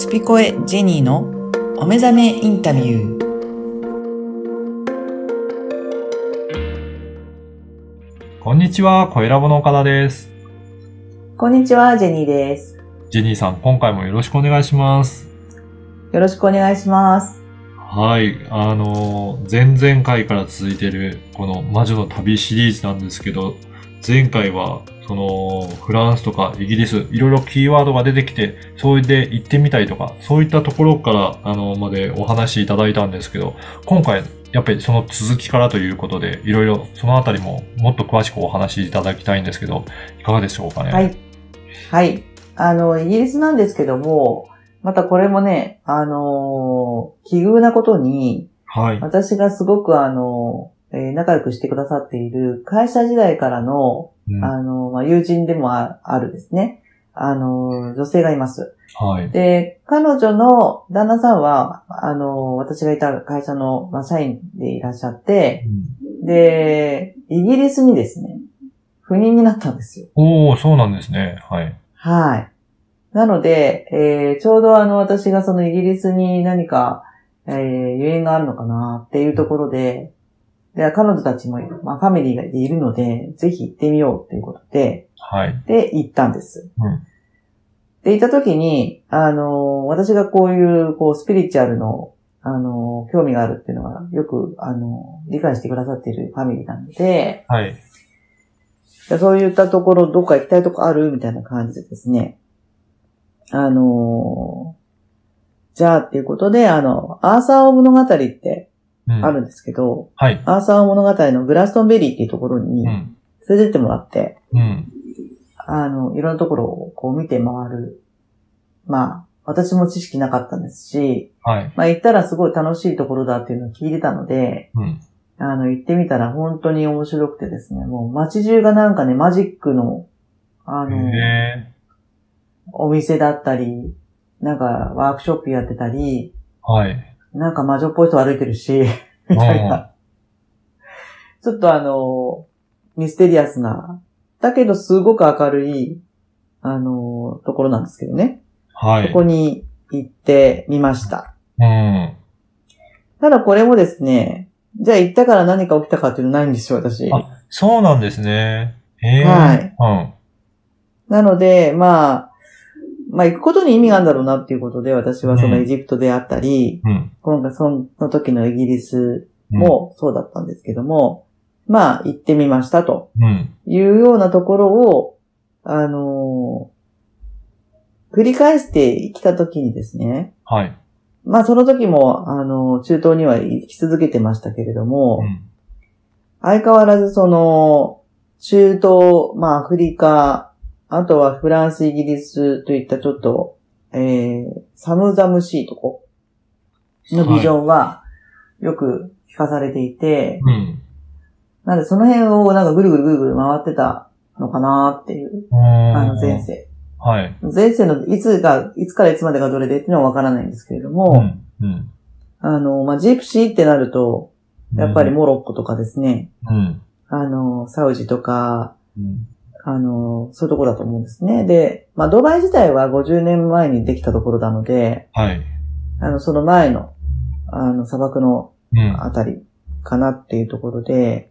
スピコエジェニーのお目覚めインタビュー。こんにちは、声ラボの岡田です。こんにちは、ジェニーです。ジェニーさん、今回もよろしくお願いします。よろしくお願いします。はい、あのー、前々回から続いている、この魔女の旅シリーズなんですけど、前回は、その、フランスとかイギリス、いろいろキーワードが出てきて、それで行ってみたいとか、そういったところから、あの、までお話しいただいたんですけど、今回、やっぱりその続きからということで、いろいろそのあたりももっと詳しくお話しいただきたいんですけど、いかがでしょうかね？はい。はい。あの、イギリスなんですけども、またこれもね、あのー奇遇なことに、はい。私がすごくあの、えー仲良くしてくださっている会社時代からの、うんあの、まあ、友人でもああるですね、あの、女性がいます。はい。で、彼女の旦那さんは、あの、私がいた会社の、まあ、社員でいらっしゃって、で、イギリスにですね、赴任になったんですよ。おー、そうなんですね。はい。はい。なので、えーちょうどあの、私がそのイギリスに何か、えー、ゆえんがあるのかなっていうところで、で、彼女たちも、まあ、ファミリーがいるので、ぜひ行ってみようっていうことで、はい。で、行ったんです。うんで、行った時に、あの、私がこういう、こう、スピリチュアルの、あの、興味があるっていうのが、よく、あの、理解してくださっているファミリーなので、はい。でそういったところ、どっか行きたいとこある？みたいな感じでですね。あのーじゃあっていうことで、あの、アーサー王物語ってうんあるんですけど、はい。アーサー王物語のグラストンベリーっていうところにうん。連れてってもらって、うん。あの、いろんなところをこう見て回る。まあ、私も知識なかったんですし、はい。まあ行ったらすごい楽しいところだっていうのを聞いてたので、うん。あの、行ってみたら本当に面白くてですね、もう街中がなんかね、マジックの、あの、へお店だったり、なんかワークショップやってたり、ー。はい。なんか魔女っぽい人歩いてるし、みたいな。ちょっとあの、ミステリアスな、だけどすごく明るい、あの、ところなんですけどね。はい。そこに行ってみました。うん。ただこれもですね、じゃあ行ったから何か起きたかっていうのないんですよ、私。あそうなんですね。へー。はい。うん。なので、まあ、まあ行くことに意味があるんだろうなっていうことで、私はそのエジプトであったり、うん。今回その時のイギリスうん。もそうだったんですけども、まあ行ってみましたとうん。いうようなところを、あのー繰り返してきた時にですね、はい。まあその時も、あの中東には行き続けてましたけれども、うん。相変わらずその、中東、まあアフリカ、あとはフランス、イギリスといったちょっと、えー、寒々しいとこのビジョンはよく聞かされていて、うん。なんでその辺をなんかぐるぐるぐるぐる回ってたのかなっていう、ああの前。世。はい。前世のいつが、いつからいつまでがどれでっていうのはわからないんですけれども、うん。うん。あの、まあ、ジプシーってなると、やっぱりモロッコとかですね、うん。あの、サウジとか、うん。あの、そういうところだと思うんですね。で、まあ、ドバイ自体は50年前にできたところなので、はい。あの、その前の、あの、砂漠のうん。あたりかなっていうところで、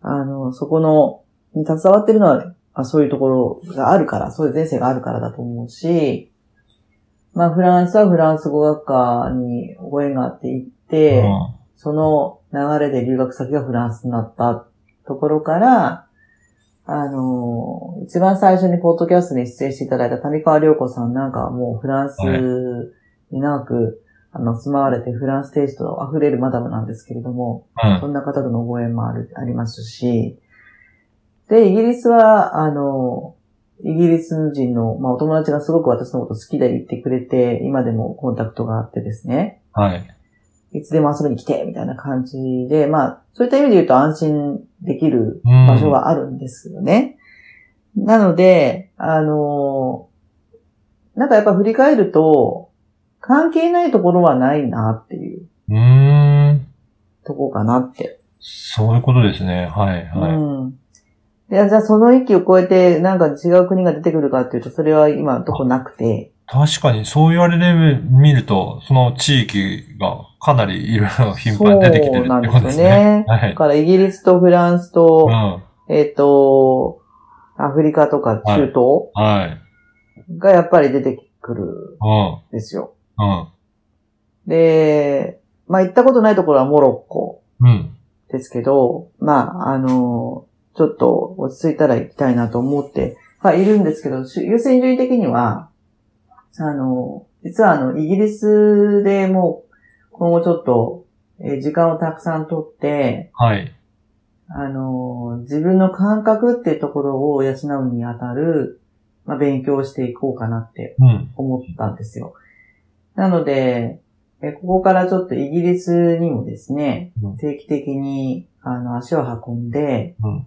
あの、そこの、に携わってるのは、あそういうところがあるから、そういう前世があるからだと思うし、まあ、フランスはフランス語学科にご縁があって行って、その流れで留学先がフランスになったところから、あの、一番最初にポッドキャストに出演していただいた谷川良子さんなんかはもうフランスに長く、あの、住まわれてフランステイスト溢れるマダムなんですけれども、うん。そんな方とのご縁もある、ありますし、で、イギリスは、あの、イギリス人の、まあ、お友達がすごく私のこと好きで言ってくれて、今でもコンタクトがあってですね、はい。いつでも遊びに来て、みたいな感じで、まあ、そういった意味で言うと安心できるうん場所はあるんですよね。なので、あのなんかやっぱ振り返ると、関係ないところはないなっていううーん。とこかなって。そういうことですね。はい、はい。うん。でじゃあその域を超えてなんか違う国が出てくるかっていうと、それは今のとこなくて、確かにそう言われてみると、その地域がかなりいろいろ頻繁に出てきてるってことですね。だはい。からイギリスとフランスと、うん。えっ、と、アフリカとか中東はい。がやっぱり出てくるうん。んですよ。うん。で、まあ行ったことないところはモロッコうん。ですけど、まあ、あの、ちょっと落ち着いたら行きたいなと思って、まあいるんですけど、し優先順位的には、あの、実はあの、イギリスでもう今後ちょっと、えー時間をたくさんとって、はい。あの、自分の感覚っていうところを養うにあたる、まあ、勉強をしていこうかなってうん。思ったんですよ。なので、えここからちょっとイギリスにもですねうん、定期的にあの足を運んで、うん。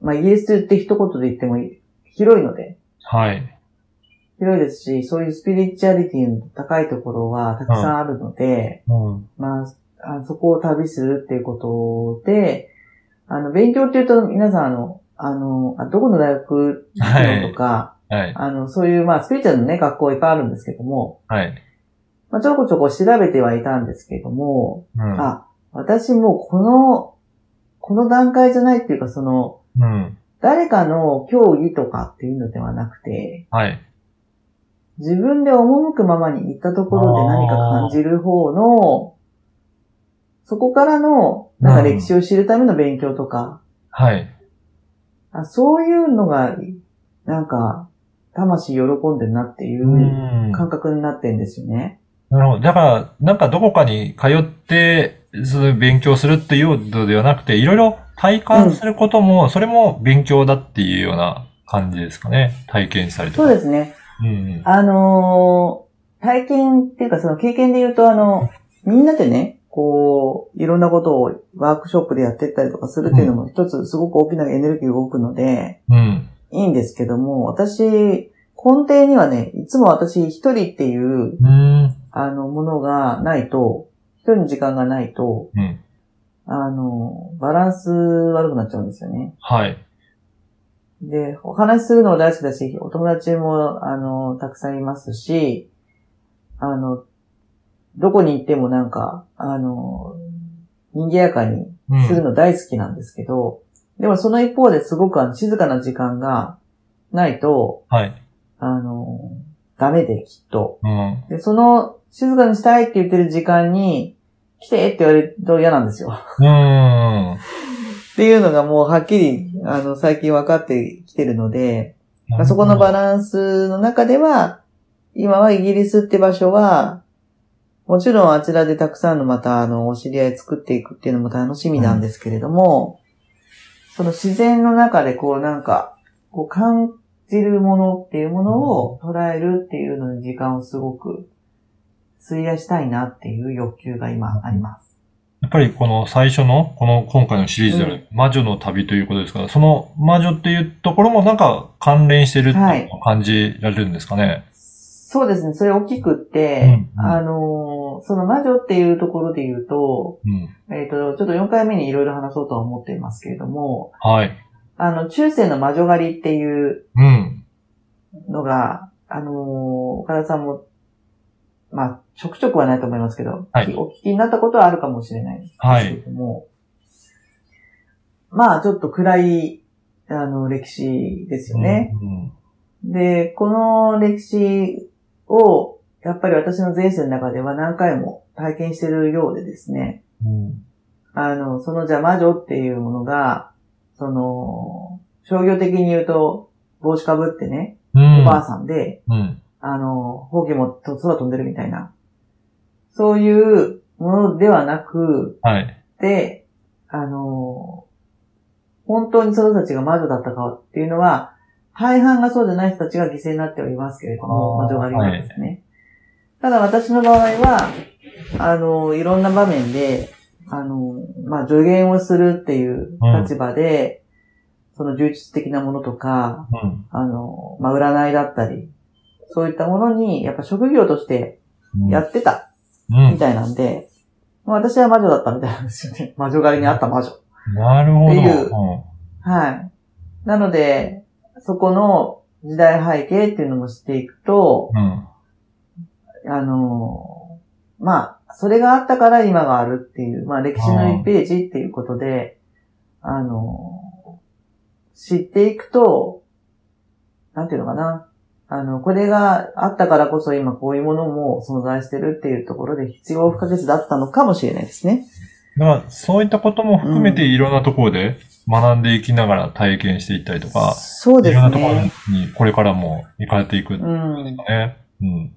まあ、イギリスって一言で言っても広いので、はい。広いですし、そういうスピリチュアリティの高いところはたくさんあるので、うん。まあ、あそこを旅するっていうことで、あの、勉強っていうと皆さんあの、あの、あどこの大学とか、はい。あの、そういう、まあ、スピリチュアルのね、学校いっぱいあるんですけども、はい。まあ、ちょこちょこ調べてはいたんですけども、うん。あ、私もうこの、この段階じゃないっていうか、その、うん。誰かの競技とかっていうのではなくて、はい。自分で赴くままに行ったところで何か感じる方の、そこからの、なんか歴史を知るための勉強とか、はい。あそういうのが、なんか、魂喜んでるなっていううん感覚になってんですよね。なるほど。だから、なんかどこかに通って、その勉強するっていうのではなくて、いろいろ体感することも、それも勉強だっていうような感じですかね。体験したりとか。そうですね。うんうん。あのー体験っていうかその経験で言うと、あの、みんなでね、こう、いろんなことをワークショップでやってったりとかするっていうのも一つすごく大きなエネルギーが動くので、うん。いいんですけども、私、根底にはね、いつも私一人っていう、うん。あの、ものがないと、一人の時間がないと、うん。あの、バランス悪くなっちゃうんですよね。はい。で、お話しするのも大好きだし、お友達も、あの、たくさんいますし、あの、どこに行ってもなんか、あの、賑やかにうん。するの大好きなんですけど、でもその一方ですごくあの静かな時間がないと、はい。あの、ダメできっと。うん。で、その静かにしたいって言ってる時間に、来てって言われると嫌なんですよ。うん。っていうのがもうはっきり、あの、最近分かってきてるので、まあそこのバランスの中では、今はイギリスって場所は、もちろんあちらでたくさんのまたあの、お知り合い作っていくっていうのも楽しみなんですけれども、その自然の中でこうなんか、こう感じるものっていうものを捉えるっていうのに時間をすごく費やしたいなっていう欲求が今あります。やっぱりこの最初の、この今回のシリーズである、魔女の旅ということですから、その魔女っていうところもなんか関連してるっていうのを感じられるんですかね？そうですね。それ大きくって、うんうんあのーその魔女っていうところで言うと、うん。えっ、と、ちょっと4回目にいろいろ話そうとは思っていますけれども、はい。あの、中世の魔女狩りっていううん。のが、あのー岡田さんも、まあ、ちょくちょくはないと思いますけど、はいお聞きになったことはあるかもしれないですけれども、まあ、ちょっと暗い、あの、歴史ですよね。うん。で、この歴史を、やっぱり私の前世の中では何回も体験しているようでですね、うん。あの、そのじゃあ魔女っていうものが、その、商業的に言うと、帽子かぶってね、うん。おばあさんで、うん。あの、ほうきもと空飛んでるみたいな、そういうものではなく、はい。で、あの、本当にその人たちが魔女だったかっていうのは、大半がそうじゃない人たちが犠牲になってはいますけれども、魔女狩りはですね。ただ私の場合は、あの、いろんな場面で、あの、まあ、助言をするっていう立場で、その充実的なものとか、うん。あの、まあ、占いだったり、そういったものに、やっぱ職業としてやってたうんみたいなんで、まあ私は魔女だったみたいなんですよね。魔女狩りにあった魔女。なるほど。っていううんはい。なので、そこの、時代背景っていうのも知っていくと、うん。あの、まあ、それがあったから今があるっていう、まあ歴史の1ページっていうことで、あの、知っていくと、なんていうのかな。あの、これがあったからこそ今こういうものも存在してるっていうところで必要不可欠だったのかもしれないですね。だから、そういったことも含めていろんなところで学んでいきながら体験していったりとか、そうですいろんなところね。にこれからも行かれていくんですうん。ね。うん。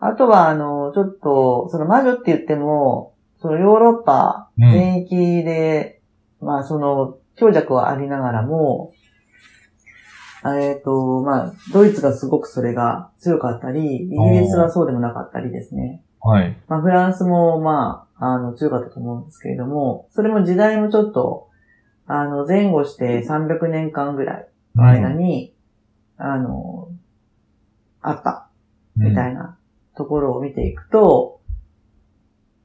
あとは、あの、ちょっと、その魔女って言っても、そのヨーロッパうん全域で、まあその強弱はありながらも、えっ、と、まあ、ドイツがすごくそれが強かったり、イギリスはそうでもなかったりですね。はい。まあ、フランスも、まあ、あの、強かったと思うんですけれども、それも時代もちょっと、あの、前後して300年間ぐらいの間に、あの、あった。みたいなところを見ていくと、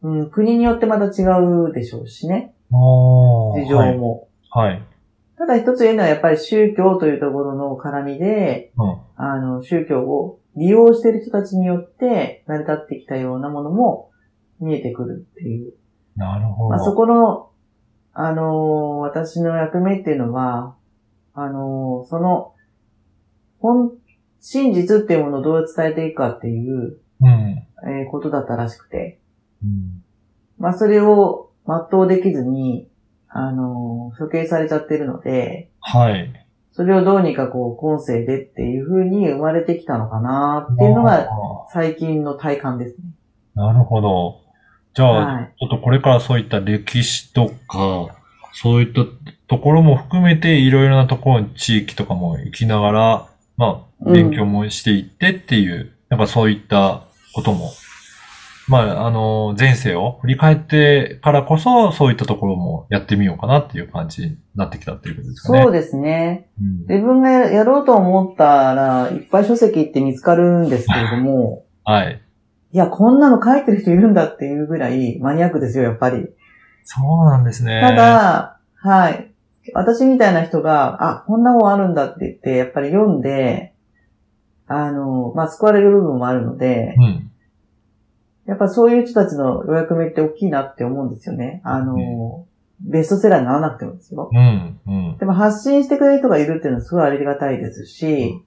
うん、国によってまた違うでしょうしね、お事情も。はい。ただ一つ言えるのはやっぱり宗教というところの絡みで、うん。あの、宗教を利用している人たちによって成り立ってきたようなものも見えてくるっていう。なるほど。まあ、そこの、あの私の役目っていうのは、あのその、本、真実っていうものをどう伝えていくかっていう、うん。えーことだったらしくて、うん。まあ、それを全うできずに、あの、処刑されちゃってるので、はい。それをどうにかこう、今世でっていう風に生まれてきたのかなっていうのが、あ最近の体感ですね。ーなるほど。じゃあ、はい。ちょっとこれからそういった歴史とか、そういったところも含めて、いろいろなところ、地域とかも行きながら、まあ、うん勉強もしていってっていう、やっぱそういったことも、まあ、あの、前世を振り返ってからこそ、そういったところもやってみようかなっていう感じになってきたっていうことですかね。そうですね。うん自分がややろうと思ったら、いっぱい書籍って見つかるんですけれども、はい。いや、こんなの書いてる人いるんだっていうぐらいマニアックですよ、やっぱり。そうなんですね。ただ、はい。私みたいな人が、あ、こんな本あるんだって言って、やっぱり読んで、あの、まあ、救われる部分もあるので、うん。やっぱそういう人たちのお役目って大きいなって思うんですよね。あの、ベストセラーにならなくてもですよ。うん。うん。でも発信してくれる人がいるっていうのはすごいありがたいですし、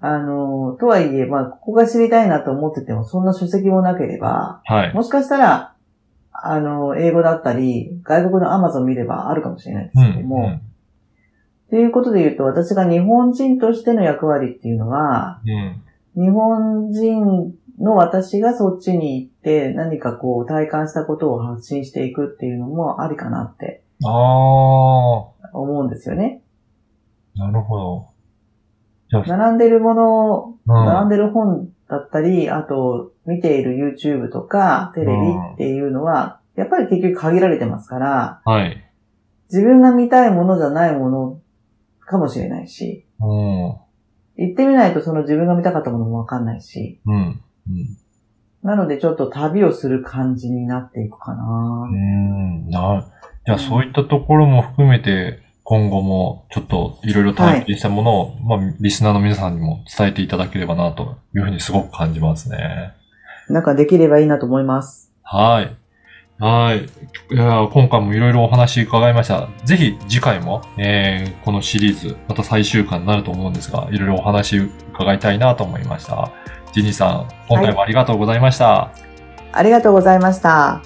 あの、とはいえ、まあ、ここが知りたいなと思ってても、そんな書籍もなければ、はい。もしかしたら、あの、英語だったり、外国のアマゾン見ればあるかもしれないでうん。すけども、うんということで言うと、私が日本人としての役割っていうのは、うん。日本人の私がそっちに行って何かこう体感したことを発信していくっていうのもありかなってああ、思うんですよね。なるほど。並んでるもの、うん並んでる本だったり、あと見ている YouTube とかテレビっていうのは、やっぱり結局限られてますから、はい。自分が見たいものじゃないものかもしれないし、うん。行ってみないとその自分が見たかったものもわかんないし、うん。うん。なのでちょっと旅をする感じになっていくかなう。ん。な、じゃあそういったところも含めて、今後もちょっといろいろ体験したものを、まあ、リスナーの皆さんにも伝えていただければなというふうにすごく感じますね。なんかできればいいなと思います。はい。はい。いや今回もいろいろお話伺いました。ぜひ次回も、えーこのシリーズ、また最終回になると思うんですが、いろいろお話伺いたいなと思いました。ジニーさん、今回もありがとうございました。ありがとうございました。